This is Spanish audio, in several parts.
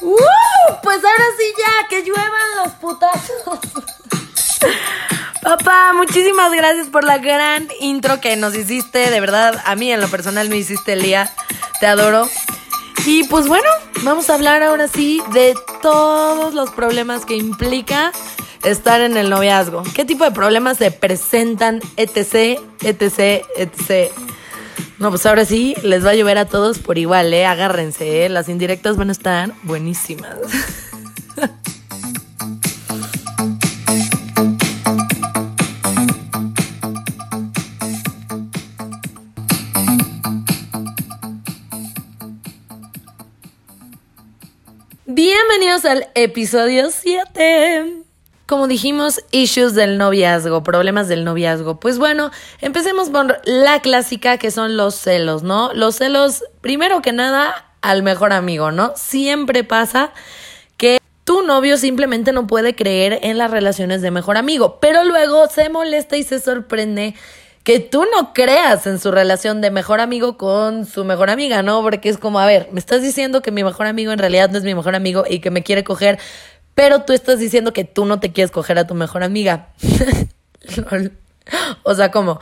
Uh, pues ahora sí ya, que lluevan los putazos. Papá, muchísimas gracias por la gran intro que nos hiciste. De verdad, a mí en lo personal me hiciste el día. Te adoro. Y pues bueno, vamos a hablar ahora sí de todos los problemas que implica estar en el noviazgo. ¿Qué tipo de problemas se presentan? Etc, etc, etc. No, pues ahora sí, les va a llover a todos por igual, ¿eh? Agárrense, ¿eh? Las indirectas van a estar buenísimas. Bienvenidos al episodio 7. Como dijimos, issues del noviazgo, problemas del noviazgo. Pues bueno, empecemos por la clásica que son los celos, ¿no? Los celos, primero que nada, al mejor amigo, ¿no? Siempre pasa que tu novio simplemente no puede creer en las relaciones de mejor amigo, pero luego se molesta y se sorprende que tú no creas en su relación de mejor amigo con su mejor amiga, ¿no? Porque es como, a ver, me estás diciendo que mi mejor amigo en realidad no es mi mejor amigo y que me quiere coger, pero tú estás diciendo que tú no te quieres coger a tu mejor amiga. o sea, ¿cómo?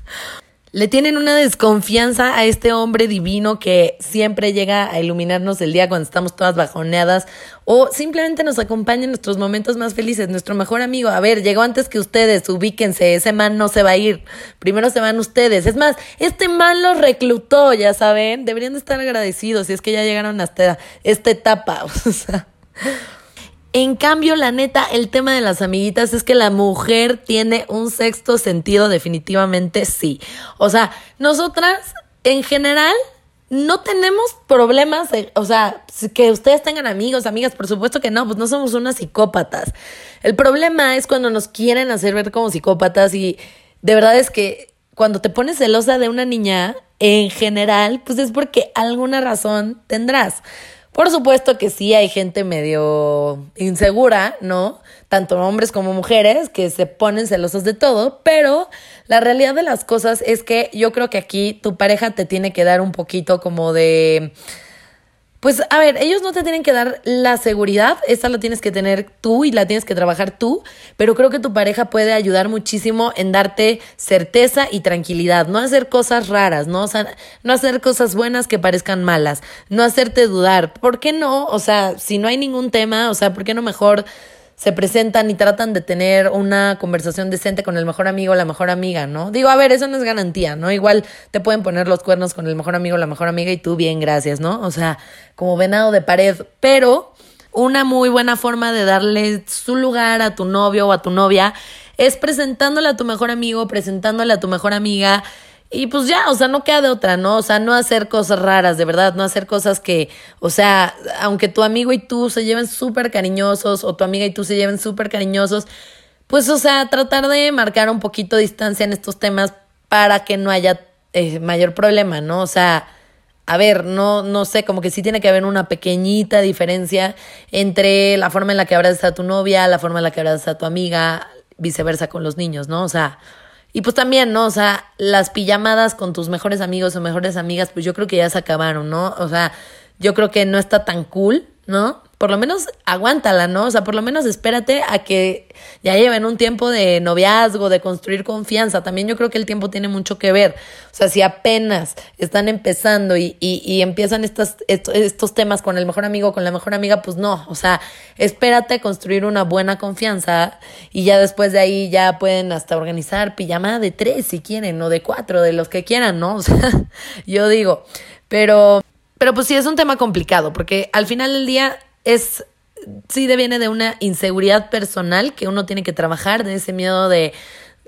Le tienen una desconfianza a este hombre divino que siempre llega a iluminarnos el día cuando estamos todas bajoneadas o simplemente nos acompaña en nuestros momentos más felices, nuestro mejor amigo. A ver, llegó antes que ustedes, ubíquense, ese man no se va a ir. Primero se van ustedes. Es más, este man los reclutó, ya saben. Deberían de estar agradecidos si es que ya llegaron hasta esta etapa. O sea, en cambio, la neta, el tema de las amiguitas es que la mujer tiene un sexto sentido, definitivamente sí. O sea, nosotras, en general, no tenemos problemas, o sea, que ustedes tengan amigos, amigas, por supuesto que no, pues no somos unas psicópatas. El problema es cuando nos quieren hacer ver como psicópatas y de verdad es que cuando te pones celosa de una niña, en general, pues es porque alguna razón tendrás. Por supuesto que sí hay gente medio insegura, ¿no? Tanto hombres como mujeres que se ponen celosos de todo, pero la realidad de las cosas es que yo creo que aquí tu pareja te tiene que dar un poquito como de pues a ver, ellos no te tienen que dar la seguridad, esa la tienes que tener tú y la tienes que trabajar tú, pero creo que tu pareja puede ayudar muchísimo en darte certeza y tranquilidad, no hacer cosas raras, ¿no? No hacer cosas buenas que parezcan malas, no hacerte dudar, ¿por qué no? O sea, si no hay ningún tema, o sea, ¿por qué no mejor se presentan y tratan de tener una conversación decente con el mejor amigo la mejor amiga, ¿no? Digo, a ver, eso no es garantía, ¿no? Igual te pueden poner los cuernos con el mejor amigo la mejor amiga y tú bien, gracias, ¿no? O sea, como venado de pared, pero una muy buena forma de darle su lugar a tu novio o a tu novia es presentándole a tu mejor amigo, presentándole a tu mejor amiga y pues ya, o sea, no queda de otra, ¿no? O sea, no hacer cosas raras, de verdad, no hacer cosas que, o sea, aunque tu amigo y tú se lleven súper cariñosos o tu amiga y tú se lleven súper cariñosos, pues, o sea, tratar de marcar un poquito de distancia en estos temas para que no haya eh, mayor problema, ¿no? O sea, a ver, no, no sé, como que sí tiene que haber una pequeñita diferencia entre la forma en la que abrazas a tu novia, la forma en la que abrazas a tu amiga, viceversa con los niños, ¿no? O sea, y pues también, ¿no? O sea, las pijamadas con tus mejores amigos o mejores amigas, pues yo creo que ya se acabaron, ¿no? O sea, yo creo que no está tan cool, ¿no? Por lo menos aguántala, ¿no? O sea, por lo menos espérate a que ya lleven un tiempo de noviazgo, de construir confianza. También yo creo que el tiempo tiene mucho que ver. O sea, si apenas están empezando y, y, empiezan estas, estos, temas con el mejor amigo, con la mejor amiga, pues no. O sea, espérate a construir una buena confianza y ya después de ahí ya pueden hasta organizar pijamada de tres si quieren, o de cuatro, de los que quieran, ¿no? O sea, yo digo, pero... Pero pues sí es un tema complicado, porque al final del día es, sí viene de una inseguridad personal que uno tiene que trabajar, de ese miedo de,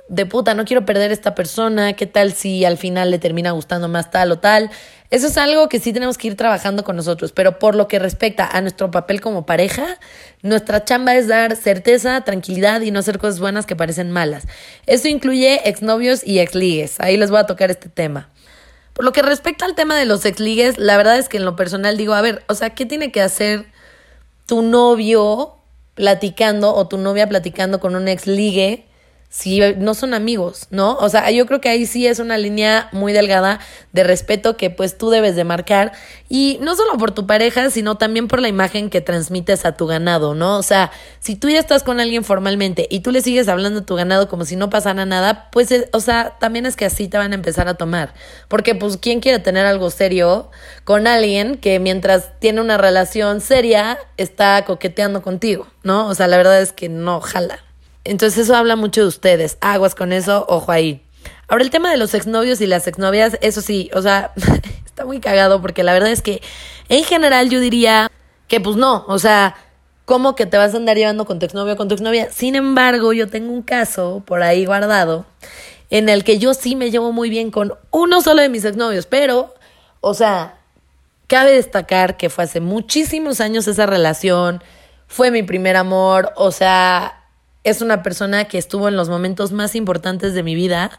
de puta, no quiero perder a esta persona, qué tal si al final le termina gustando más tal o tal. Eso es algo que sí tenemos que ir trabajando con nosotros, pero por lo que respecta a nuestro papel como pareja, nuestra chamba es dar certeza, tranquilidad y no hacer cosas buenas que parecen malas. Eso incluye exnovios y exligues. Ahí les voy a tocar este tema. Por lo que respecta al tema de los exligues, la verdad es que en lo personal digo, a ver, o sea, ¿qué tiene que hacer tu novio platicando o tu novia platicando con un ex ligue si no son amigos, ¿no? O sea, yo creo que ahí sí es una línea muy delgada de respeto que pues tú debes de marcar y no solo por tu pareja, sino también por la imagen que transmites a tu ganado, ¿no? O sea, si tú ya estás con alguien formalmente y tú le sigues hablando a tu ganado como si no pasara nada, pues, eh, o sea, también es que así te van a empezar a tomar, porque pues, ¿quién quiere tener algo serio con alguien que mientras tiene una relación seria está coqueteando contigo, ¿no? O sea, la verdad es que no jala. Entonces eso habla mucho de ustedes. Aguas con eso, ojo ahí. Ahora el tema de los exnovios y las exnovias, eso sí, o sea, está muy cagado porque la verdad es que en general yo diría que pues no, o sea, ¿cómo que te vas a andar llevando con tu exnovio con tu exnovia? Sin embargo, yo tengo un caso por ahí guardado en el que yo sí me llevo muy bien con uno solo de mis exnovios, pero, o sea, cabe destacar que fue hace muchísimos años esa relación, fue mi primer amor, o sea, es una persona que estuvo en los momentos más importantes de mi vida.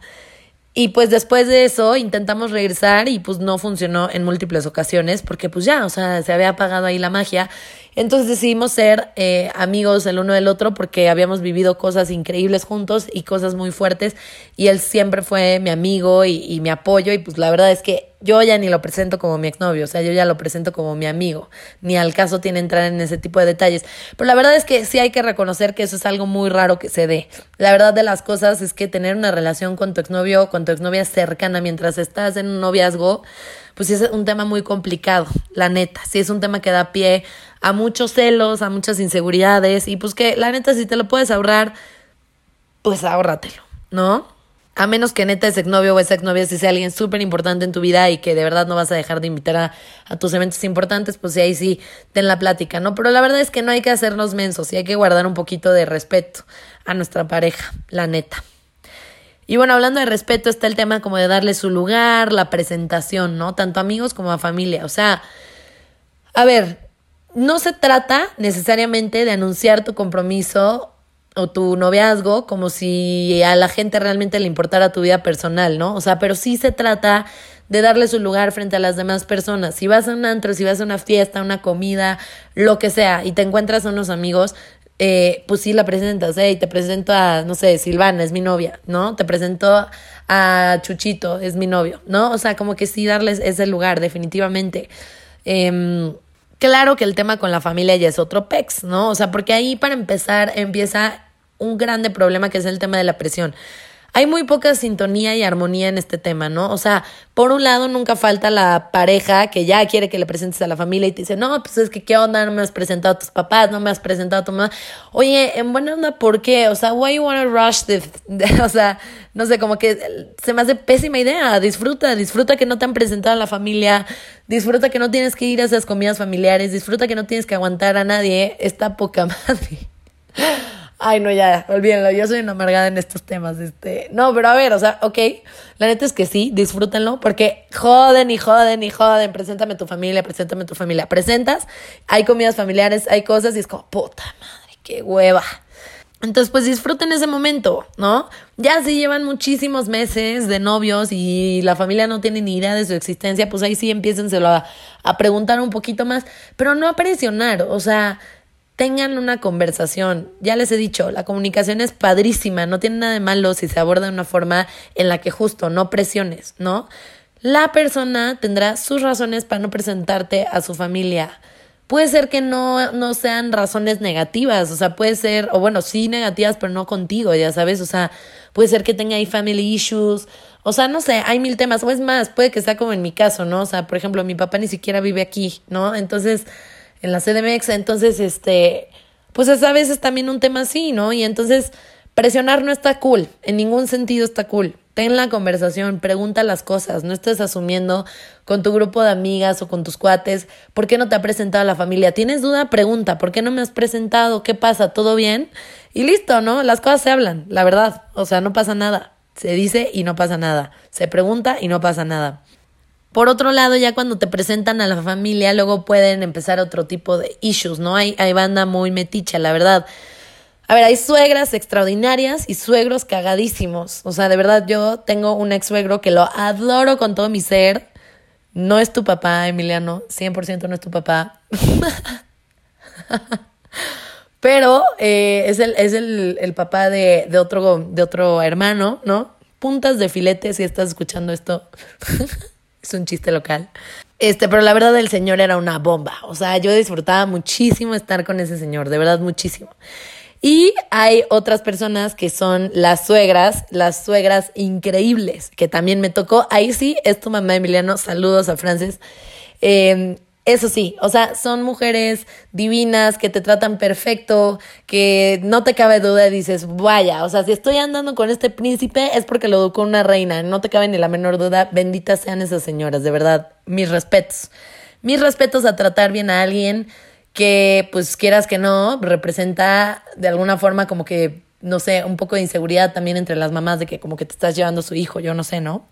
Y pues después de eso intentamos regresar y pues no funcionó en múltiples ocasiones porque pues ya, o sea, se había apagado ahí la magia. Entonces decidimos ser eh, amigos el uno del otro porque habíamos vivido cosas increíbles juntos y cosas muy fuertes y él siempre fue mi amigo y, mi apoyo y pues la verdad es que yo ya ni lo presento como mi exnovio, o sea, yo ya lo presento como mi amigo, ni al caso tiene entrar en ese tipo de detalles. Pero la verdad es que sí hay que reconocer que eso es algo muy raro que se dé. La verdad de las cosas es que tener una relación con tu exnovio, con tu exnovia cercana mientras estás en un noviazgo, pues es un tema muy complicado, la neta. Sí es un tema que da pie a muchos celos, a muchas inseguridades y pues que la neta si te lo puedes ahorrar, pues ahórratelo, ¿no? A menos que neta ese exnovio o esa exnovia si sea alguien súper importante en tu vida y que de verdad no vas a dejar de invitar a, tus eventos importantes, pues sí, ahí sí, ten la plática, ¿no? Pero la verdad es que no hay que hacernos mensos y hay que guardar un poquito de respeto a nuestra pareja, la neta. Y bueno, hablando de respeto, está el tema como de darle su lugar, la presentación, ¿no? Tanto amigos como a familia. O sea, a ver, no se trata necesariamente de anunciar tu compromiso o tu noviazgo como si a la gente realmente le importara tu vida personal, ¿no? O sea, pero sí se trata de darle su lugar frente a las demás personas. Si vas a un antro, si vas a una fiesta, una comida, lo que sea, y te encuentras a unos amigos, eh, pues sí la presentas, ¿eh? Y te presento a, no sé, Silvana, es mi novia, ¿no? Te presento a Chuchito, es mi novio, ¿no? O sea, como que sí darles ese lugar, definitivamente. Eh, claro que el tema con la familia ya es otro pex, ¿no? O sea, porque ahí para empezar empieza un grande problema que es el tema de la presión. Hay muy poca sintonía y armonía en este tema, ¿no? O sea, por un lado nunca falta la pareja que ya quiere que le presentes a la familia y te dice, no, pues es que qué onda, no me has presentado a tus papás, no me has presentado a tu mamá. Oye, en buena onda, ¿por qué? O sea, why you wanna rush the, o sea, no sé, como que se me hace pésima idea. Disfruta, disfruta que no te han presentado a la familia, disfruta que no tienes que ir a esas comidas familiares, disfruta que no tienes que aguantar a nadie. Está poca madre. Ay, no, ya, olvídenlo, yo soy una amargada en estos temas, este, no, pero a ver, o sea, ok, la neta es que sí, disfrútenlo, porque joden y joden y joden, preséntame tu familia, preséntame tu familia, presentas, hay comidas familiares, hay cosas y es como, puta madre, qué hueva. Entonces, pues disfruten ese momento, ¿no? Ya si llevan muchísimos meses de novios y la familia no tiene ni idea de su existencia, pues ahí sí empiécenselo a, a preguntar un poquito más, pero no a presionar, o sea, tengan una conversación. Ya les he dicho, la comunicación es padrísima, no tiene nada de malo si se aborda de una forma en la que justo no presiones, ¿no? La persona tendrá sus razones para no presentarte a su familia. Puede ser que no, no sean razones negativas, o sea, puede ser, o bueno, sí negativas, pero no contigo, ya sabes, o sea, puede ser que tenga ahí family issues, o sea, no sé, hay mil temas, o es más, puede que sea como en mi caso, ¿no? O sea, por ejemplo, mi papá ni siquiera vive aquí, ¿no? Entonces, en la CDMX. Entonces, este, pues es a veces también un tema así, ¿no? Y entonces presionar no está cool, en ningún sentido está cool. Ten la conversación, pregunta las cosas, no estés asumiendo con tu grupo de amigas o con tus cuates, ¿por qué no te ha presentado la familia? ¿Tienes duda? Pregunta, ¿por qué no me has presentado? ¿Qué pasa? ¿Todo bien? Y listo, ¿no? Las cosas se hablan, la verdad, o sea, no pasa nada. Se dice y no pasa nada. Se pregunta y no pasa nada. Por otro lado, ya cuando te presentan a la familia, luego pueden empezar otro tipo de issues, ¿no? Hay, hay banda muy meticha, la verdad. A ver, hay suegras extraordinarias y suegros cagadísimos. O sea, de verdad, yo tengo un ex suegro que lo adoro con todo mi ser. No es tu papá, Emiliano. 100% no es tu papá. Pero eh, es, el, es el, el papá de, de, otro, de otro hermano, ¿no? Puntas de filete, si estás escuchando esto. es un chiste local. Este, pero la verdad el señor era una bomba. O sea, yo disfrutaba muchísimo estar con ese señor, de verdad muchísimo. Y hay otras personas que son las suegras, las suegras increíbles, que también me tocó. Ahí sí, es tu mamá Emiliano. Saludos a Frances. Eh, eso sí, o sea, son mujeres divinas que te tratan perfecto, que no te cabe duda y dices, vaya, o sea, si estoy andando con este príncipe es porque lo educó una reina, no te cabe ni la menor duda, benditas sean esas señoras, de verdad, mis respetos. Mis respetos a tratar bien a alguien que, pues quieras que no, representa de alguna forma como que, no sé, un poco de inseguridad también entre las mamás de que como que te estás llevando a su hijo, yo no sé, ¿no?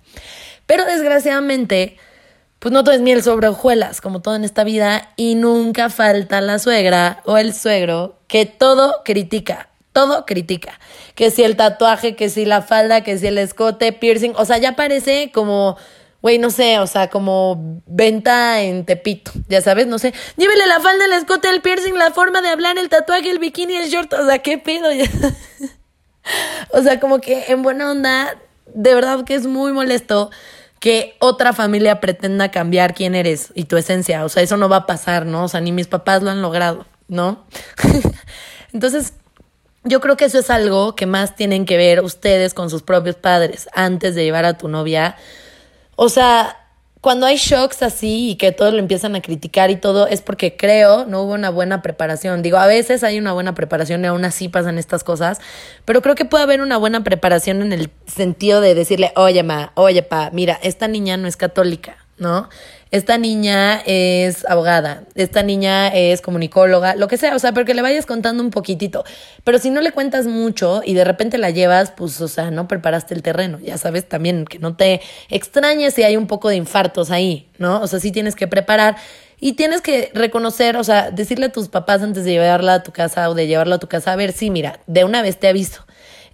Pero desgraciadamente pues no todo es miel sobre hojuelas, como todo en esta vida, y nunca falta la suegra o el suegro que todo critica, todo critica. Que si el tatuaje, que si la falda, que si el escote, piercing, o sea, ya parece como, güey, no sé, o sea, como venta en Tepito, ya sabes, no sé, llévele la falda, el escote, el piercing, la forma de hablar, el tatuaje, el bikini, el short, o sea, qué pedo. o sea, como que en buena onda, de verdad que es muy molesto que otra familia pretenda cambiar quién eres y tu esencia. O sea, eso no va a pasar, ¿no? O sea, ni mis papás lo han logrado, ¿no? Entonces, yo creo que eso es algo que más tienen que ver ustedes con sus propios padres antes de llevar a tu novia. O sea, cuando hay shocks así y que todos lo empiezan a criticar y todo, es porque creo no hubo una buena preparación. Digo, a veces hay una buena preparación y aún así pasan estas cosas, pero creo que puede haber una buena preparación en el sentido de decirle, oye, ma, oye, pa, mira, esta niña no es católica, ¿no? Esta niña es abogada, esta niña es comunicóloga, lo que sea, o sea, pero que le vayas contando un poquitito. Pero si no le cuentas mucho y de repente la llevas, pues, o sea, no preparaste el terreno, ya sabes también que no te extrañes si hay un poco de infartos ahí, ¿no? O sea, sí tienes que preparar y tienes que reconocer, o sea, decirle a tus papás antes de llevarla a tu casa o de llevarla a tu casa, a ver, sí, mira, de una vez te aviso,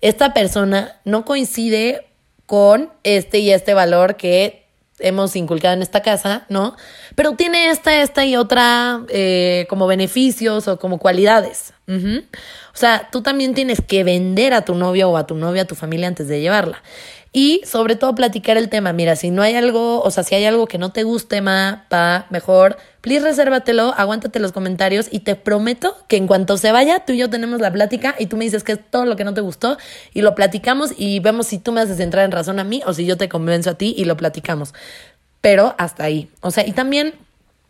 esta persona no coincide con este y este valor que hemos inculcado en esta casa, ¿no? Pero tiene esta, esta y otra eh, como beneficios o como cualidades. O sea, tú también tienes que vender a tu novio o a tu novia, a tu familia antes de llevarla. Y sobre todo platicar el tema. Mira, si no hay algo, o sea, si hay algo que no te guste, ma, pa, mejor, please resérvatelo, aguántate los comentarios y te prometo que en cuanto se vaya, tú y yo tenemos la plática y tú me dices que es todo lo que no te gustó y lo platicamos y vemos si tú me haces entrar en razón a mí o si yo te convenzo a ti y lo platicamos. Pero hasta ahí. O sea, y también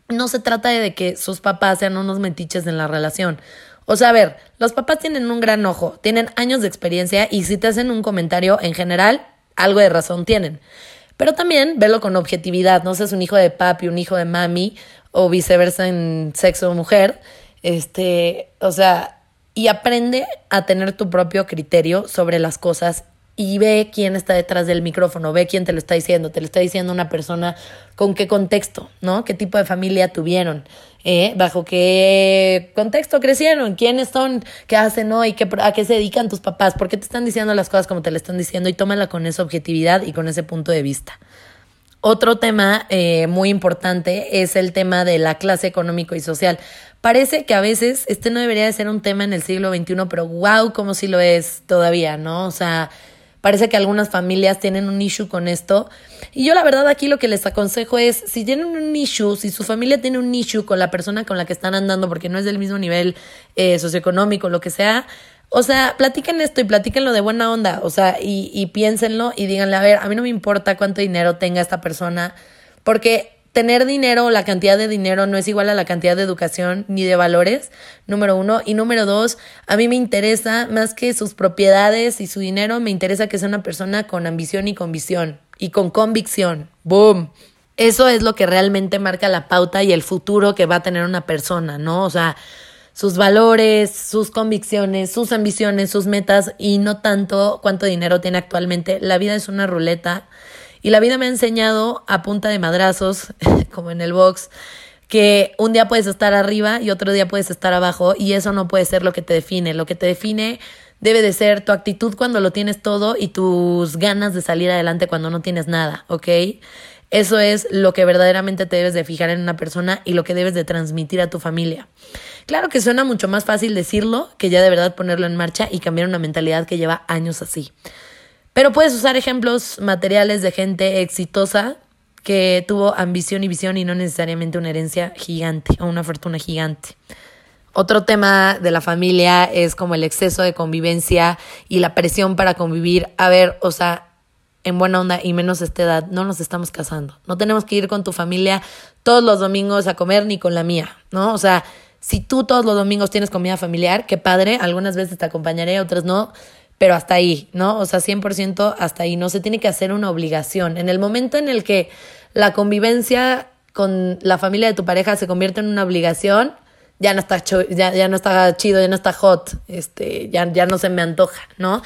no se trata de que sus papás sean unos metiches en la relación. O sea, a ver, los papás tienen un gran ojo, tienen años de experiencia y si te hacen un comentario en general, algo de razón tienen. Pero también velo con objetividad, no seas un hijo de papi, un hijo de mami o viceversa en sexo o mujer. Este, o sea, y aprende a tener tu propio criterio sobre las cosas y ve quién está detrás del micrófono, ve quién te lo está diciendo, te lo está diciendo una persona con qué contexto, ¿no? ¿Qué tipo de familia tuvieron? ¿Eh? ¿Bajo qué contexto crecieron? ¿Quiénes son? ¿Qué hacen hoy? ¿Qué, ¿A qué se dedican tus papás? ¿Por qué te están diciendo las cosas como te le están diciendo? Y tómala con esa objetividad y con ese punto de vista. Otro tema eh, muy importante es el tema de la clase económico y social. Parece que a veces este no debería de ser un tema en el siglo XXI, pero wow, como si lo es todavía, ¿no? O sea, Parece que algunas familias tienen un issue con esto. Y yo la verdad aquí lo que les aconsejo es, si tienen un issue, si su familia tiene un issue con la persona con la que están andando porque no es del mismo nivel eh, socioeconómico, lo que sea, o sea, platiquen esto y platíquenlo de buena onda, o sea, y, y piénsenlo y díganle, a ver, a mí no me importa cuánto dinero tenga esta persona, porque tener dinero, la cantidad de dinero no es igual a la cantidad de educación ni de valores, número uno. Y número dos, a mí me interesa más que sus propiedades y su dinero, me interesa que sea una persona con ambición y convicción y con convicción. ¡Boom! Eso es lo que realmente marca la pauta y el futuro que va a tener una persona, ¿no? O sea, sus valores, sus convicciones, sus ambiciones, sus metas y no tanto cuánto dinero tiene actualmente. La vida es una ruleta y la vida me ha enseñado a punta de madrazos, como en el box, que un día puedes estar arriba y otro día puedes estar abajo y eso no puede ser lo que te define. Lo que te define debe de ser tu actitud cuando lo tienes todo y tus ganas de salir adelante cuando no tienes nada, ¿ok? Eso es lo que verdaderamente te debes de fijar en una persona y lo que debes de transmitir a tu familia. Claro que suena mucho más fácil decirlo que ya de verdad ponerlo en marcha y cambiar una mentalidad que lleva años así. Pero puedes usar ejemplos materiales de gente exitosa que tuvo ambición y visión y no necesariamente una herencia gigante o una fortuna gigante. Otro tema de la familia es como el exceso de convivencia y la presión para convivir. A ver, o sea, en buena onda y menos esta edad, no nos estamos casando. No tenemos que ir con tu familia todos los domingos a comer ni con la mía, ¿no? O sea, si tú todos los domingos tienes comida familiar, qué padre, algunas veces te acompañaré, otras no, pero hasta ahí, ¿no? O sea, 100% hasta ahí, no se tiene que hacer una obligación. En el momento en el que la convivencia con la familia de tu pareja se convierte en una obligación, ya no está, ya, ya no está chido, ya no está hot, este, ya, ya no se me antoja, ¿no?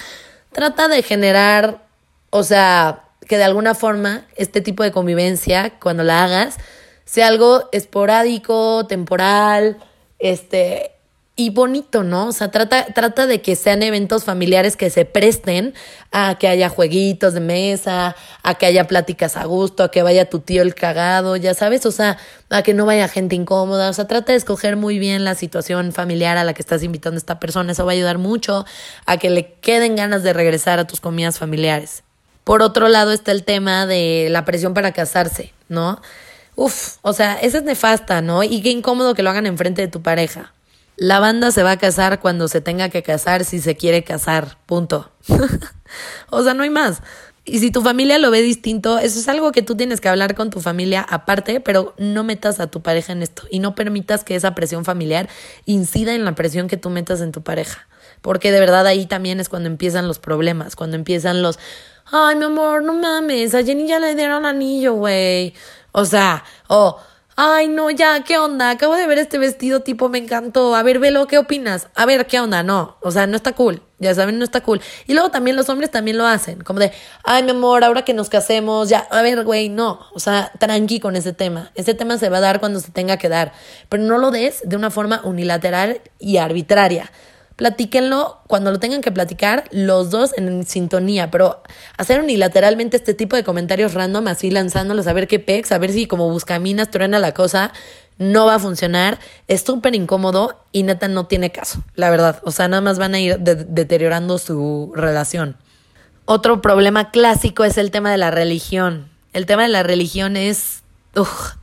Trata de generar o sea, que de alguna forma este tipo de convivencia, cuando la hagas, sea algo esporádico, temporal, este, y bonito, ¿no? O sea, trata, trata de que sean eventos familiares que se presten a que haya jueguitos de mesa, a que haya pláticas a gusto, a que vaya tu tío el cagado, ya sabes, o sea, a que no vaya gente incómoda, o sea, trata de escoger muy bien la situación familiar a la que estás invitando a esta persona, eso va a ayudar mucho a que le queden ganas de regresar a tus comidas familiares. Por otro lado está el tema de la presión para casarse, ¿no? Uf, o sea, esa es nefasta, ¿no? Y qué incómodo que lo hagan enfrente de tu pareja. La banda se va a casar cuando se tenga que casar si se quiere casar, punto. o sea, no hay más. Y si tu familia lo ve distinto, eso es algo que tú tienes que hablar con tu familia aparte, pero no metas a tu pareja en esto y no permitas que esa presión familiar incida en la presión que tú metas en tu pareja. Porque de verdad ahí también es cuando empiezan los problemas, cuando empiezan los, ay, mi amor, no mames, a Jenny ya le dieron anillo, güey. O sea, o, ay, no, ya, ¿qué onda? Acabo de ver este vestido tipo, me encantó. A ver, velo, ¿qué opinas? A ver, ¿qué onda? No, o sea, no está cool. Ya saben, no está cool. Y luego también los hombres también lo hacen, como de, ay, mi amor, ahora que nos casemos, ya, a ver, güey, no. O sea, tranqui con ese tema. Ese tema se va a dar cuando se tenga que dar. Pero no lo des de una forma unilateral y arbitraria platíquenlo cuando lo tengan que platicar los dos en sintonía, pero hacer unilateralmente este tipo de comentarios random así lanzándolos a ver qué pex, a ver si como buscaminas truena la cosa, no va a funcionar, es súper incómodo y neta no tiene caso, la verdad, o sea, nada más van a ir deteriorando su relación. Otro problema clásico es el tema de la religión. El tema de la religión es,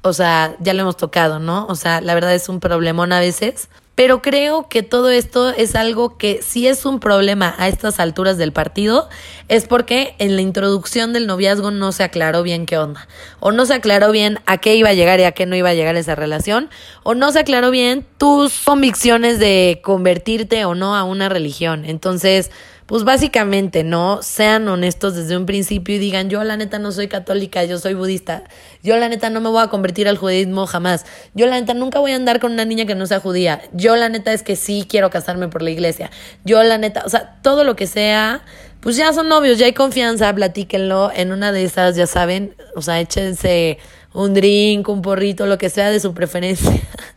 o sea, ya lo hemos tocado, ¿no? O sea, la verdad es un problemón a veces. Pero creo que todo esto es algo que si es un problema a estas alturas del partido, es porque en la introducción del noviazgo no se aclaró bien qué onda. O no se aclaró bien a qué iba a llegar y a qué no iba a llegar esa relación. O no se aclaró bien tus convicciones de convertirte o no a una religión. Entonces, pues básicamente, ¿no? Sean honestos desde un principio y digan, yo la neta no soy católica, yo soy budista, yo la neta no me voy a convertir al judaísmo jamás, yo la neta nunca voy a andar con una niña que no sea judía, yo la neta es que sí quiero casarme por la iglesia, yo la neta, o sea, todo lo que sea, pues ya son novios, ya hay confianza, platíquenlo, en una de esas, ya saben, o sea, échense un drink, un porrito, lo que sea de su preferencia.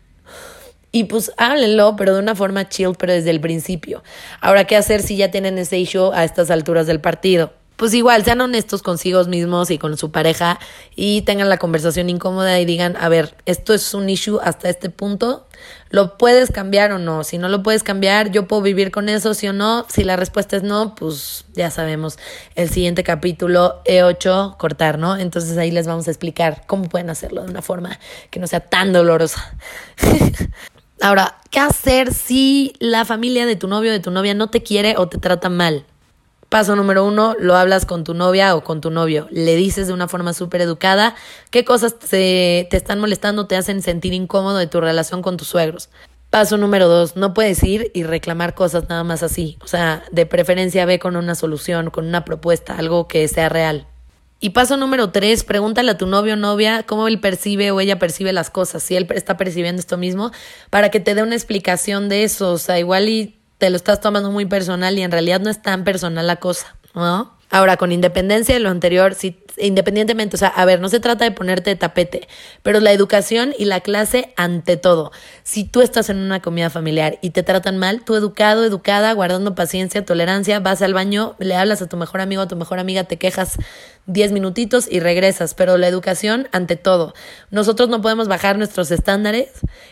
Y pues háblenlo, pero de una forma chill, pero desde el principio. Ahora, ¿qué hacer si ya tienen ese issue a estas alturas del partido? Pues igual, sean honestos consigo mismos y con su pareja y tengan la conversación incómoda y digan, a ver, esto es un issue hasta este punto, ¿lo puedes cambiar o no? Si no lo puedes cambiar, yo puedo vivir con eso, sí o no. Si la respuesta es no, pues ya sabemos, el siguiente capítulo E8, cortar, ¿no? Entonces ahí les vamos a explicar cómo pueden hacerlo de una forma que no sea tan dolorosa. Ahora, ¿qué hacer si la familia de tu novio o de tu novia no te quiere o te trata mal? Paso número uno, lo hablas con tu novia o con tu novio. Le dices de una forma súper educada qué cosas te, te están molestando, te hacen sentir incómodo de tu relación con tus suegros. Paso número dos, no puedes ir y reclamar cosas nada más así. O sea, de preferencia ve con una solución, con una propuesta, algo que sea real. Y paso número tres, pregúntale a tu novio o novia cómo él percibe o ella percibe las cosas, si él está percibiendo esto mismo, para que te dé una explicación de eso. O sea, igual y te lo estás tomando muy personal y en realidad no es tan personal la cosa, ¿no? Ahora, con independencia de lo anterior, si, independientemente, o sea, a ver, no se trata de ponerte de tapete, pero la educación y la clase ante todo. Si tú estás en una comida familiar y te tratan mal, tú educado, educada, guardando paciencia, tolerancia, vas al baño, le hablas a tu mejor amigo, a tu mejor amiga, te quejas 10 minutitos y regresas, pero la educación ante todo. Nosotros no podemos bajar nuestros estándares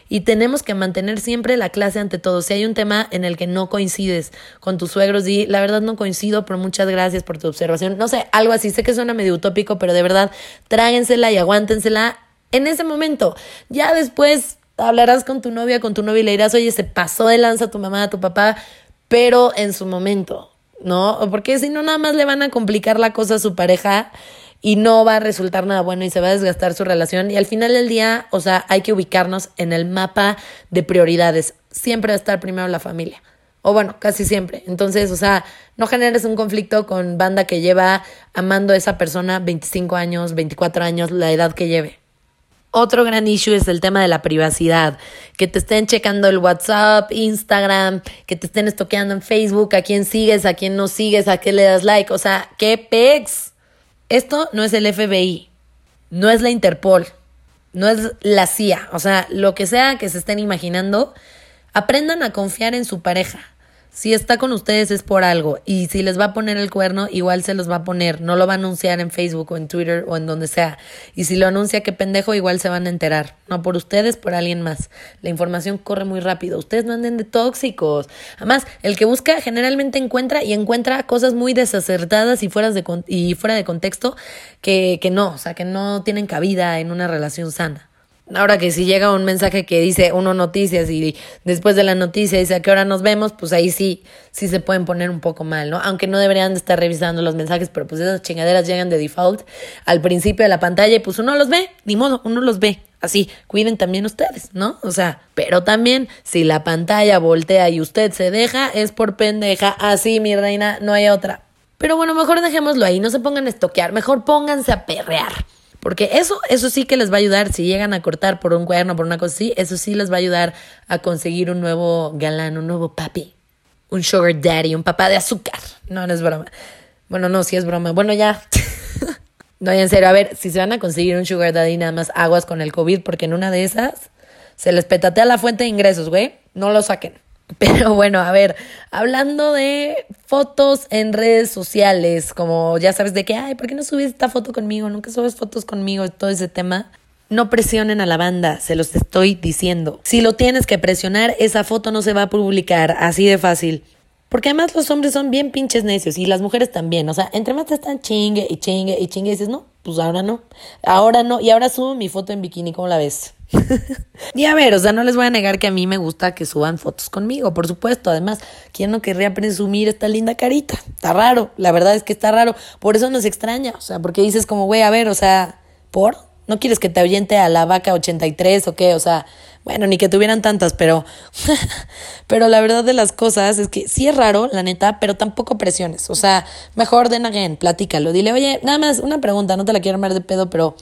y tenemos que mantener siempre la clase ante todo. Si hay un tema en el que no coincides con tus suegros, y la verdad no coincido, pero muchas gracias por tu observación. No sé, algo así, sé que suena medio utópico, pero de verdad tráguensela y aguántensela en ese momento. Ya después hablarás con tu novia, con tu novia y le dirás, oye, se pasó de lanza a tu mamá, a tu papá, pero en su momento, ¿no? Porque si no, nada más le van a complicar la cosa a su pareja y no va a resultar nada bueno y se va a desgastar su relación. Y al final del día, o sea, hay que ubicarnos en el mapa de prioridades. Siempre va a estar primero la familia. O bueno, casi siempre. Entonces, o sea, no generes un conflicto con banda que lleva amando a esa persona 25 años, 24 años, la edad que lleve. Otro gran issue es el tema de la privacidad, que te estén checando el WhatsApp, Instagram, que te estén estoqueando en Facebook, a quién sigues, a quién no sigues, a qué le das like, o sea, qué pex. Esto no es el FBI, no es la Interpol, no es la CIA, o sea, lo que sea que se estén imaginando, aprendan a confiar en su pareja. Si está con ustedes es por algo y si les va a poner el cuerno, igual se los va a poner, no lo va a anunciar en Facebook o en Twitter o en donde sea. Y si lo anuncia, qué pendejo, igual se van a enterar. No por ustedes, por alguien más. La información corre muy rápido. Ustedes no anden de tóxicos. Además, el que busca generalmente encuentra y encuentra cosas muy desacertadas y fuera de, y fuera de contexto que, que no, o sea, que no tienen cabida en una relación sana. Ahora que si llega un mensaje que dice uno noticias y después de la noticia dice a qué hora nos vemos, pues ahí sí, sí se pueden poner un poco mal, ¿no? Aunque no deberían de estar revisando los mensajes, pero pues esas chingaderas llegan de default al principio de la pantalla y pues uno los ve, ni modo, uno los ve. Así, cuiden también ustedes, ¿no? O sea, pero también si la pantalla voltea y usted se deja, es por pendeja. Así, mi reina, no hay otra. Pero bueno, mejor dejémoslo ahí, no se pongan a estoquear, mejor pónganse a perrear. Porque eso, eso sí que les va a ayudar, si llegan a cortar por un cuerno, por una cosa así, eso sí les va a ayudar a conseguir un nuevo galán, un nuevo papi, un sugar daddy, un papá de azúcar. No, no es broma. Bueno, no, sí es broma. Bueno, ya. no, en serio, a ver, si se van a conseguir un sugar daddy, nada más aguas con el COVID, porque en una de esas se les petatea la fuente de ingresos, güey. No lo saquen. Pero bueno, a ver, hablando de fotos en redes sociales, como ya sabes de que, ay, ¿por qué no subes esta foto conmigo? Nunca subes fotos conmigo, todo ese tema. No presionen a la banda, se los estoy diciendo. Si lo tienes que presionar, esa foto no se va a publicar, así de fácil. Porque además los hombres son bien pinches necios y las mujeres también. O sea, entre más te están chingue y chingue y chingue y dices, no, pues ahora no. Ahora no. Y ahora subo mi foto en bikini, ¿cómo la ves? y a ver, o sea, no les voy a negar que a mí me gusta que suban fotos conmigo, por supuesto. Además, ¿quién no querría presumir esta linda carita? Está raro, la verdad es que está raro. Por eso nos extraña, o sea, porque dices como, güey, a ver, o sea, ¿por? ¿No quieres que te ahuyente a la vaca 83 o qué? O sea, bueno, ni que tuvieran tantas, pero, pero la verdad de las cosas es que sí es raro, la neta, pero tampoco presiones. O sea, mejor den again, platícalo. Dile, oye, nada más una pregunta, no te la quiero armar de pedo, pero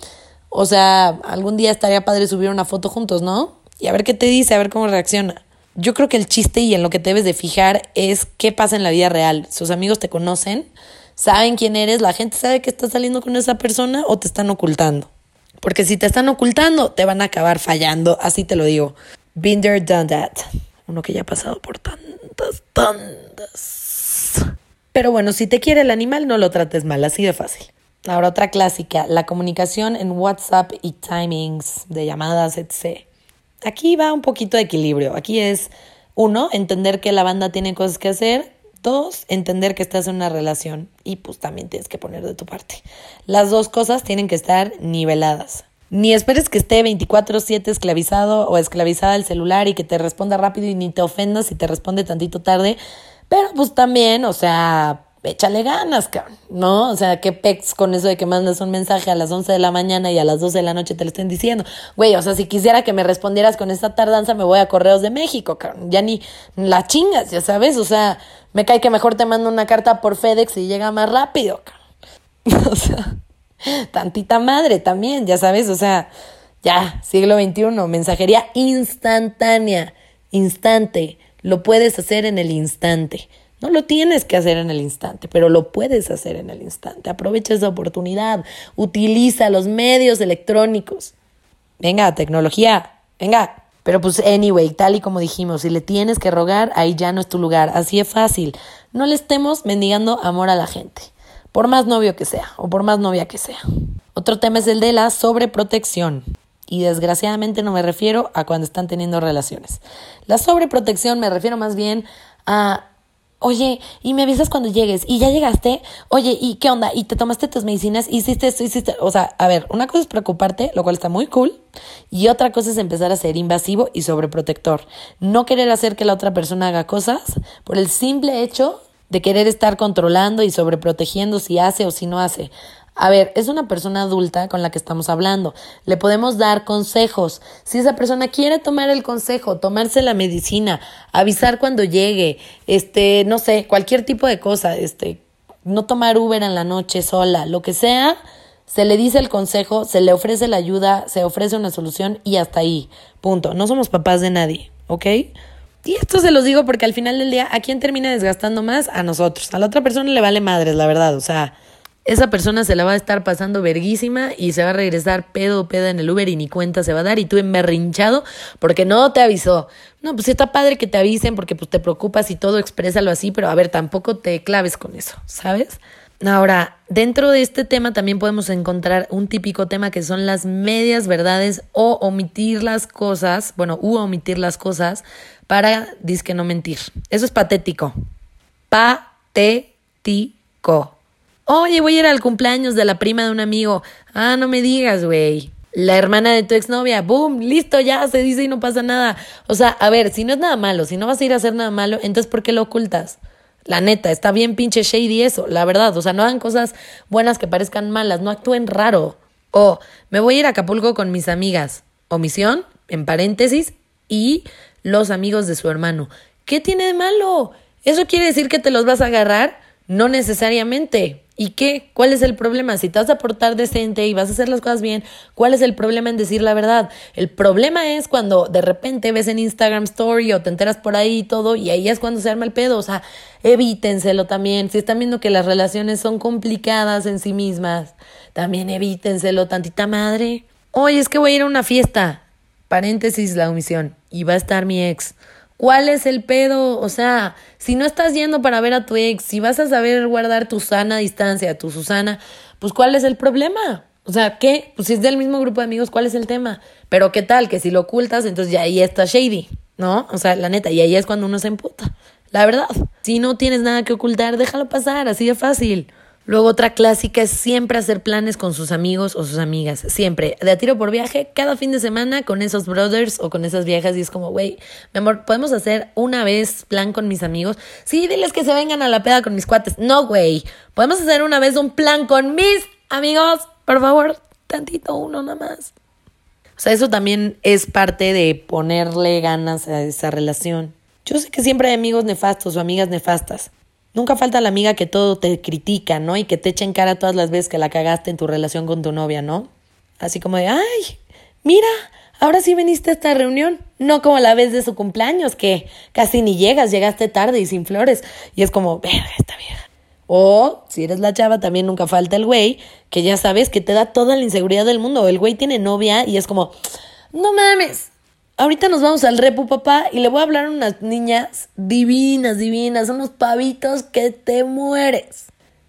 o sea, algún día estaría padre subir una foto juntos, ¿no? Y a ver qué te dice, a ver cómo reacciona. Yo creo que el chiste y en lo que te debes de fijar es qué pasa en la vida real. Sus amigos te conocen, saben quién eres, la gente sabe que estás saliendo con esa persona o te están ocultando. Porque si te están ocultando, te van a acabar fallando, así te lo digo. There, done that. Uno que ya ha pasado por tantas, tantas. Pero bueno, si te quiere el animal, no lo trates mal, así de fácil. Ahora otra clásica, la comunicación en WhatsApp y timings de llamadas, etc. Aquí va un poquito de equilibrio. Aquí es, uno, entender que la banda tiene cosas que hacer. Dos, entender que estás en una relación y pues también tienes que poner de tu parte. Las dos cosas tienen que estar niveladas. Ni esperes que esté 24/7 esclavizado o esclavizada el celular y que te responda rápido y ni te ofendas si te responde tantito tarde. Pero pues también, o sea, échale ganas, cabrón, ¿no? O sea, qué pex con eso de que mandas un mensaje a las 11 de la mañana y a las 12 de la noche te lo estén diciendo. Güey, o sea, si quisiera que me respondieras con esta tardanza, me voy a Correos de México, cabrón. Ya ni la chingas, ya sabes, o sea, me cae que mejor te mando una carta por FedEx y llega más rápido, cabrón. o sea, tantita madre también, ya sabes, o sea, ya, siglo XXI, mensajería instantánea, instante, lo puedes hacer en el instante. No lo tienes que hacer en el instante, pero lo puedes hacer en el instante. Aprovecha esa oportunidad. Utiliza los medios electrónicos. Venga, tecnología. Venga. Pero pues, anyway, tal y como dijimos, si le tienes que rogar, ahí ya no es tu lugar. Así es fácil. No le estemos mendigando amor a la gente. por más novio que sea o por más novia que sea. Otro tema es el de la sobreprotección. Y desgraciadamente no me refiero a cuando están teniendo relaciones. La sobreprotección me refiero más bien a Oye, y me avisas cuando llegues. Y ya llegaste. Oye, ¿y qué onda? ¿Y te tomaste tus medicinas? ¿Hiciste esto? ¿Hiciste? O sea, a ver, una cosa es preocuparte, lo cual está muy cool. Y otra cosa es empezar a ser invasivo y sobreprotector. No querer hacer que la otra persona haga cosas por el simple hecho de querer estar controlando y sobreprotegiendo si hace o si no hace. A ver, es una persona adulta con la que estamos hablando. Le podemos dar consejos. Si esa persona quiere tomar el consejo, tomarse la medicina, avisar cuando llegue, este, no sé, cualquier tipo de cosa, este, no tomar Uber en la noche sola, lo que sea, se le dice el consejo, se le ofrece la ayuda, se ofrece una solución y hasta ahí. Punto. No somos papás de nadie, ¿ok? Y esto se los digo porque al final del día, ¿a quién termina desgastando más? A nosotros. A la otra persona le vale madres, la verdad. O sea, esa persona se la va a estar pasando verguísima y se va a regresar pedo o peda en el Uber y ni cuenta se va a dar y tú emberrinchado porque no te avisó. No, pues está padre que te avisen porque pues te preocupas y todo, exprésalo así, pero a ver, tampoco te claves con eso, ¿sabes? Ahora, dentro de este tema también podemos encontrar un típico tema que son las medias verdades o omitir las cosas, bueno, u omitir las cosas para disque no mentir. Eso es patético. Patético. Oye, voy a ir al cumpleaños de la prima de un amigo. Ah, no me digas, güey. La hermana de tu exnovia, boom, listo, ya se dice y no pasa nada. O sea, a ver, si no es nada malo, si no vas a ir a hacer nada malo, entonces ¿por qué lo ocultas? La neta, está bien pinche shady eso, la verdad. O sea, no hagan cosas buenas que parezcan malas, no actúen raro. O me voy a ir a Acapulco con mis amigas. Omisión, en paréntesis, y los amigos de su hermano. ¿Qué tiene de malo? ¿Eso quiere decir que te los vas a agarrar? No necesariamente. ¿Y qué? ¿Cuál es el problema? Si te vas a portar decente y vas a hacer las cosas bien, ¿cuál es el problema en decir la verdad? El problema es cuando de repente ves en Instagram Story o te enteras por ahí y todo, y ahí es cuando se arma el pedo. O sea, evítenselo también. Si están viendo que las relaciones son complicadas en sí mismas, también evítenselo, tantita madre. Oye, es que voy a ir a una fiesta. Paréntesis la omisión. Y va a estar mi ex. ¿Cuál es el pedo? O sea, si no estás yendo para ver a tu ex, si vas a saber guardar tu sana distancia, tu Susana, pues ¿cuál es el problema? O sea, ¿qué? Pues si es del mismo grupo de amigos, ¿cuál es el tema? Pero ¿qué tal? Que si lo ocultas, entonces ya ahí está shady, ¿no? O sea, la neta, y ahí es cuando uno se emputa. La verdad, si no tienes nada que ocultar, déjalo pasar, así de fácil. Luego otra clásica es siempre hacer planes con sus amigos o sus amigas, siempre, de a tiro por viaje, cada fin de semana con esos brothers o con esas viejas y es como, güey, mi amor, ¿podemos hacer una vez plan con mis amigos? Sí, diles que se vengan a la peda con mis cuates. No, güey, podemos hacer una vez un plan con mis amigos, por favor, tantito uno nada más. O sea, eso también es parte de ponerle ganas a esa relación. Yo sé que siempre hay amigos nefastos o amigas nefastas, Nunca falta la amiga que todo te critica, ¿no? Y que te echa en cara todas las veces que la cagaste en tu relación con tu novia, ¿no? Así como de, ay, mira, ahora sí viniste a esta reunión. No como la vez de su cumpleaños, que casi ni llegas, llegaste tarde y sin flores. Y es como, verga, esta vieja. O, si eres la chava, también nunca falta el güey, que ya sabes que te da toda la inseguridad del mundo. El güey tiene novia y es como, no mames, Ahorita nos vamos al repu, papá, y le voy a hablar a unas niñas divinas, divinas, unos pavitos que te mueres.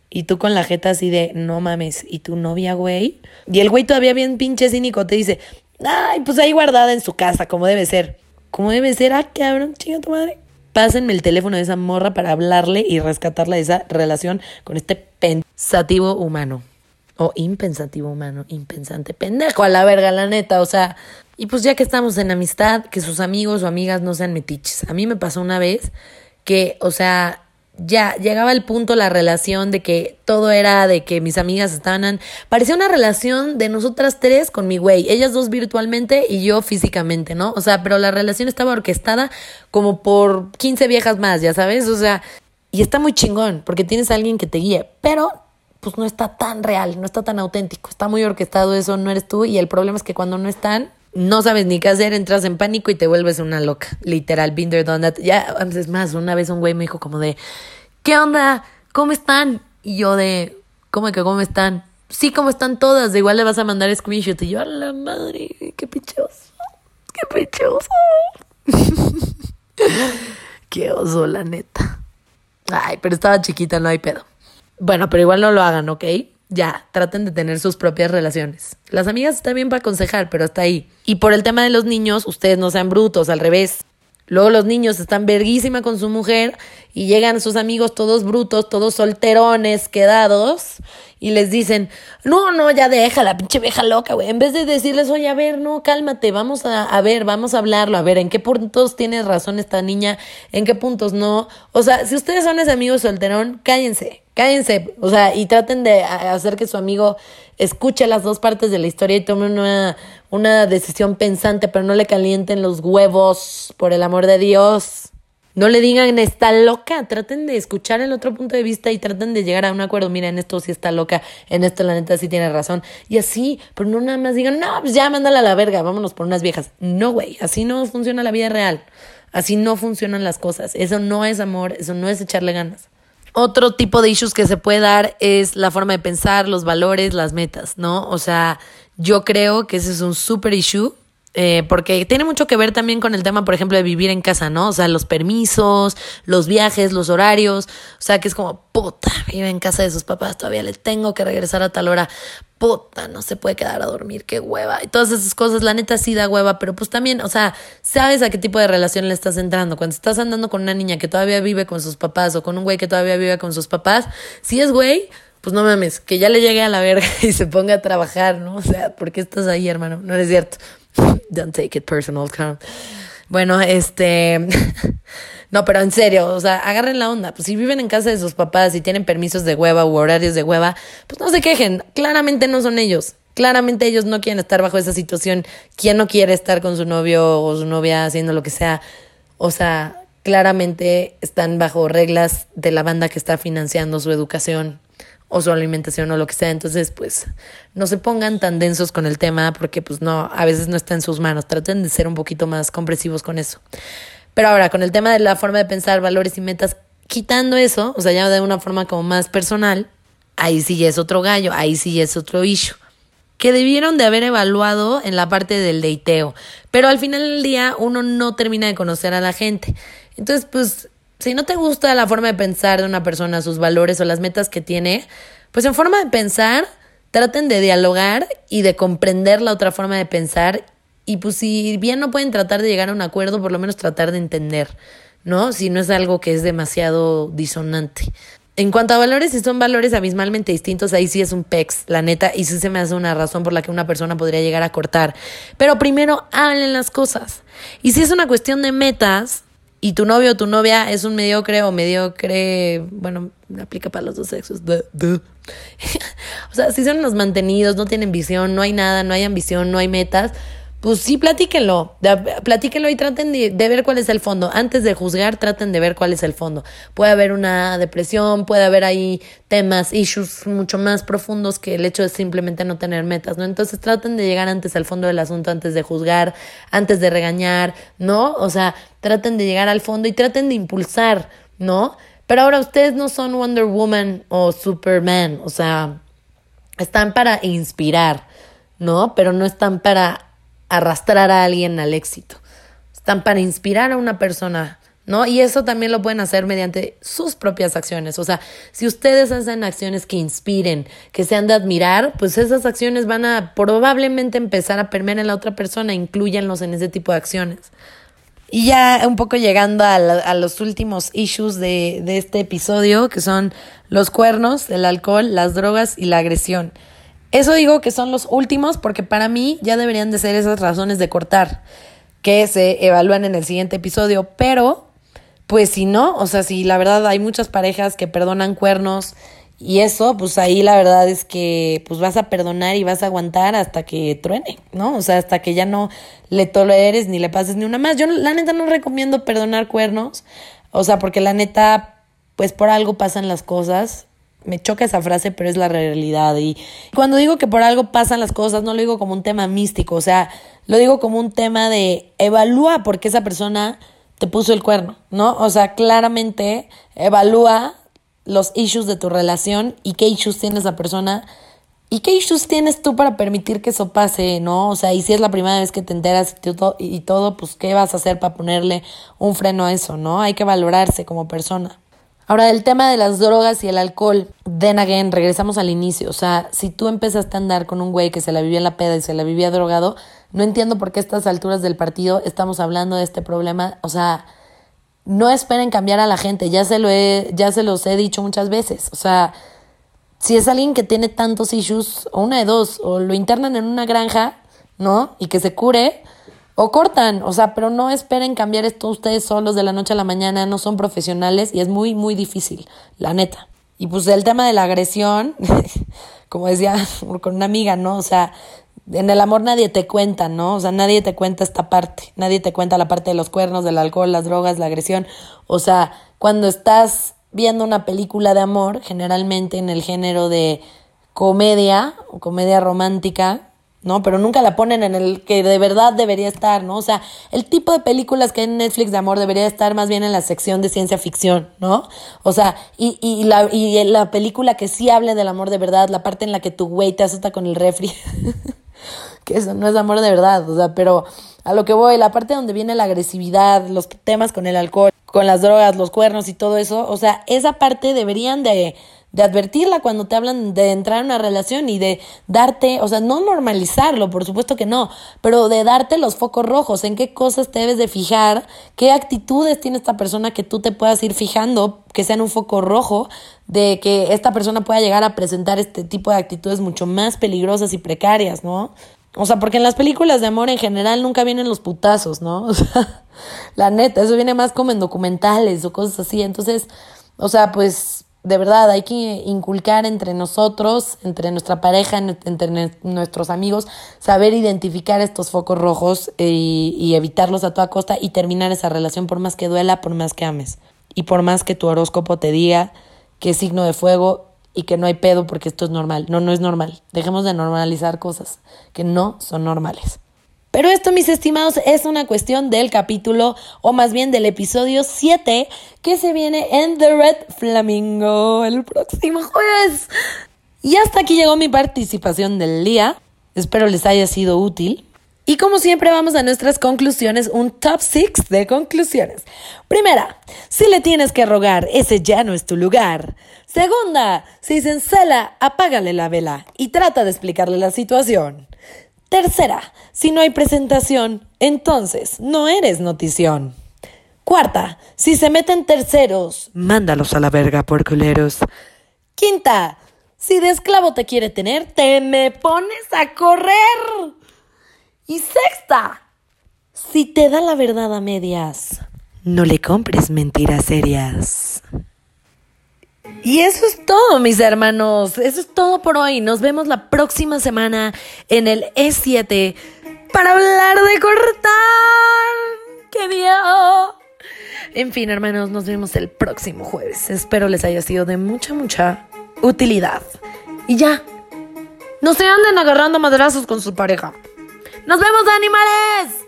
Y tú con la jeta así de, no mames, ¿y tu novia, güey? Y el güey todavía bien pinche cínico te dice, ay, pues ahí guardada en su casa, como debe ser. Como debe ser, ah, cabrón, chinga tu madre. Pásenme el teléfono de esa morra para hablarle y rescatarla de esa relación con este pensativo humano. O impensativo humano, impensante. Pendejo a la verga, la neta. O sea, y pues ya que estamos en amistad, que sus amigos o amigas no sean metiches. A mí me pasó una vez que, o sea, ya llegaba el punto la relación de que todo era de que mis amigas estaban parecía una relación de nosotras tres con mi güey, ellas dos virtualmente y yo físicamente, ¿no? O sea, pero la relación estaba orquestada como por 15 viejas más, ya sabes, o sea, y está muy chingón porque tienes a alguien que te guíe, pero pues no está tan real, no está tan auténtico, está muy orquestado eso, no eres tú y el problema es que cuando no están no sabes ni qué hacer, entras en pánico y te vuelves una loca. Literal, binder donut. Ya, antes más, una vez un güey me dijo como de, ¿qué onda? ¿Cómo están? Y yo de, ¿cómo que cómo están? Sí, ¿cómo están todas? De igual le vas a mandar screenshot. Y yo, a la madre, qué pichoso. Qué pichoso. qué oso, la neta. Ay, pero estaba chiquita, no hay pedo. Bueno, pero igual no lo hagan, ¿ok? Ya, traten de tener sus propias relaciones. Las amigas están bien para aconsejar, pero hasta ahí. Y por el tema de los niños, ustedes no sean brutos, al revés. Luego los niños están verguísima con su mujer y llegan sus amigos todos brutos, todos solterones, quedados, y les dicen, no, no, ya déjala, pinche vieja loca, güey. En vez de decirles, oye, a ver, no, cálmate, vamos a, a ver, vamos a hablarlo, a ver, ¿en qué puntos tiene razón esta niña? ¿En qué puntos no? O sea, si ustedes son ese amigo solterón, cállense, cállense, o sea, y traten de hacer que su amigo escuche las dos partes de la historia y tome una, una decisión pensante, pero no le calienten los huevos, por el amor de Dios. No le digan está loca, traten de escuchar el otro punto de vista y traten de llegar a un acuerdo. Mira, en esto sí está loca, en esto la neta sí tiene razón. Y así, pero no nada más digan, no, pues ya mándala a la verga, vámonos por unas viejas. No, güey, así no funciona la vida real. Así no funcionan las cosas. Eso no es amor, eso no es echarle ganas. Otro tipo de issues que se puede dar es la forma de pensar, los valores, las metas, ¿no? O sea, yo creo que ese es un super issue. Eh, porque tiene mucho que ver también con el tema, por ejemplo, de vivir en casa, ¿no? O sea, los permisos, los viajes, los horarios. O sea, que es como, puta, vive en casa de sus papás, todavía le tengo que regresar a tal hora. Puta, no se puede quedar a dormir, qué hueva. Y todas esas cosas, la neta sí da hueva, pero pues también, o sea, sabes a qué tipo de relación le estás entrando. Cuando estás andando con una niña que todavía vive con sus papás o con un güey que todavía vive con sus papás, si es güey, pues no mames, que ya le llegue a la verga y se ponga a trabajar, ¿no? O sea, ¿por qué estás ahí, hermano? No es cierto. Don't take it personal. Bueno, este. no, pero en serio, o sea, agarren la onda. Pues si viven en casa de sus papás y tienen permisos de hueva u horarios de hueva, pues no se quejen. Claramente no son ellos. Claramente ellos no quieren estar bajo esa situación. ¿Quién no quiere estar con su novio o su novia haciendo lo que sea? O sea, claramente están bajo reglas de la banda que está financiando su educación o su alimentación o lo que sea. Entonces, pues, no se pongan tan densos con el tema porque, pues, no, a veces no está en sus manos. Traten de ser un poquito más compresivos con eso. Pero ahora, con el tema de la forma de pensar, valores y metas, quitando eso, o sea, ya de una forma como más personal, ahí sí es otro gallo, ahí sí es otro issue. Que debieron de haber evaluado en la parte del deiteo. Pero al final del día, uno no termina de conocer a la gente. Entonces, pues, si no te gusta la forma de pensar de una persona, sus valores o las metas que tiene, pues en forma de pensar, traten de dialogar y de comprender la otra forma de pensar. Y pues si bien no pueden tratar de llegar a un acuerdo, por lo menos tratar de entender, ¿no? Si no es algo que es demasiado disonante. En cuanto a valores, si son valores abismalmente distintos, ahí sí es un pex, la neta, y sí se me hace una razón por la que una persona podría llegar a cortar. Pero primero hablen las cosas. Y si es una cuestión de metas, y tu novio o tu novia es un mediocre o mediocre, bueno, aplica para los dos sexos. o sea, si son los mantenidos, no tienen visión, no hay nada, no hay ambición, no hay metas, pues sí, platíquenlo, platíquenlo y traten de, ver cuál es el fondo. Antes de juzgar, traten de ver cuál es el fondo. Puede haber una depresión, puede haber ahí temas, issues mucho más profundos que el hecho de simplemente no tener metas, ¿no? Entonces traten de llegar antes al fondo del asunto, antes de juzgar, antes de regañar, ¿no? O sea, traten de llegar al fondo y traten de impulsar, ¿no? Pero ahora ustedes no son Wonder Woman o Superman, o sea, están para inspirar, ¿no? Pero no están para arrastrar a alguien al éxito. Están para inspirar a una persona, ¿no? Y eso también lo pueden hacer mediante sus propias acciones. O sea, si ustedes hacen acciones que inspiren, que sean de admirar, pues esas acciones van a probablemente empezar a permear en la otra persona, incluyanlos en ese tipo de acciones. Y ya un poco llegando a, los últimos issues de este episodio, que son los cuernos, el alcohol, las drogas y la agresión. Eso digo que son los últimos porque para mí ya deberían de ser esas razones de cortar que se evalúan en el siguiente episodio, pero pues si no, o sea, si la verdad hay muchas parejas que perdonan cuernos y eso, pues ahí la verdad es que pues vas a perdonar y vas a aguantar hasta que truene, ¿no? O sea, hasta que ya no le toleres ni le pases ni una más. Yo la neta no recomiendo perdonar cuernos, o sea, porque la neta, pues por algo pasan las cosas me choca esa frase, pero es la realidad. Y cuando digo que por algo pasan las cosas, no lo digo como un tema místico, o sea, lo digo como un tema de evalúa por qué esa persona te puso el cuerno, ¿no? O sea, claramente evalúa los issues de tu relación y qué issues tiene esa persona y qué issues tienes tú para permitir que eso pase, ¿no? O sea, y si es la primera vez que te enteras y todo, y todo pues qué vas a hacer para ponerle un freno a eso, ¿no? Hay que valorarse como persona. Ahora, el tema de las drogas y el alcohol, then again, regresamos al inicio. O sea, si tú empezaste a andar con un güey que se la vivía en la peda y se la vivía drogado, no entiendo por qué a estas alturas del partido estamos hablando de este problema. O sea, no esperen cambiar a la gente, ya se lo he, ya se los he dicho muchas veces. O sea, si es alguien que tiene tantos issues, o una de dos, o lo internan en una granja, ¿no? Y que se cure, o cortan, o sea, pero no esperen cambiar esto ustedes solos de la noche a la mañana, no son profesionales y es muy, muy difícil, la neta. Y pues el tema de la agresión, como decía con una amiga, ¿no? O sea, en el amor nadie te cuenta, ¿no? O sea, nadie te cuenta esta parte, nadie te cuenta la parte de los cuernos, del alcohol, las drogas, la agresión. O sea, cuando estás viendo una película de amor, generalmente en el género de comedia o comedia romántica, ¿no? Pero nunca la ponen en el que de verdad debería estar, ¿no? O sea, el tipo de películas que hay en Netflix de amor debería estar más bien en la sección de ciencia ficción, ¿no? O sea, y, y, la, y la película que sí hable del amor de verdad, la parte en la que tu güey te asusta con el refri, que eso no es amor de verdad, o sea, pero a lo que voy, la parte donde viene la agresividad, los temas con el alcohol, con las drogas, los cuernos y todo eso, o sea, esa parte deberían de de advertirla cuando te hablan de entrar en una relación y de darte, o sea, no normalizarlo, por supuesto que no, pero de darte los focos rojos, en qué cosas te debes de fijar, qué actitudes tiene esta persona que tú te puedas ir fijando, que sean un foco rojo, de que esta persona pueda llegar a presentar este tipo de actitudes mucho más peligrosas y precarias, ¿no? O sea, porque en las películas de amor en general nunca vienen los putazos, ¿no? O sea, la neta, eso viene más como en documentales o cosas así. Entonces, o sea, pues de verdad hay que inculcar entre nosotros, entre nuestra pareja, entre nuestros amigos, saber identificar estos focos rojos y, y, evitarlos a toda costa y terminar esa relación por más que duela, por más que ames y por más que tu horóscopo te diga que es signo de fuego y que no hay pedo porque esto es normal. No, no es normal. Dejemos de normalizar cosas que no son normales. Pero esto, mis estimados, es una cuestión del capítulo, o más bien del episodio 7, que se viene en The Red Flamingo el próximo jueves. Y hasta aquí llegó mi participación del día. Espero les haya sido útil. Y como siempre vamos a nuestras conclusiones, un top 6 de conclusiones. Primera, si le tienes que rogar, ese ya no es tu lugar. Segunda, si se encela, apágale la vela y trata de explicarle la situación. Tercera, si no hay presentación, entonces no eres notición. Cuarta, si se meten terceros, mándalos a la verga por culeros. Quinta, si de esclavo te quiere tener, te me pones a correr. Y sexta, si te da la verdad a medias, no le compres mentiras serias. Y eso es todo, mis hermanos. Eso es todo por hoy. Nos vemos la próxima semana en el E7 para hablar de cortar. ¡Qué miedo! En fin, hermanos, nos vemos el próximo jueves. Espero les haya sido de mucha, mucha utilidad. Y ya, no se anden agarrando madrazos con su pareja. ¡Nos vemos, animales!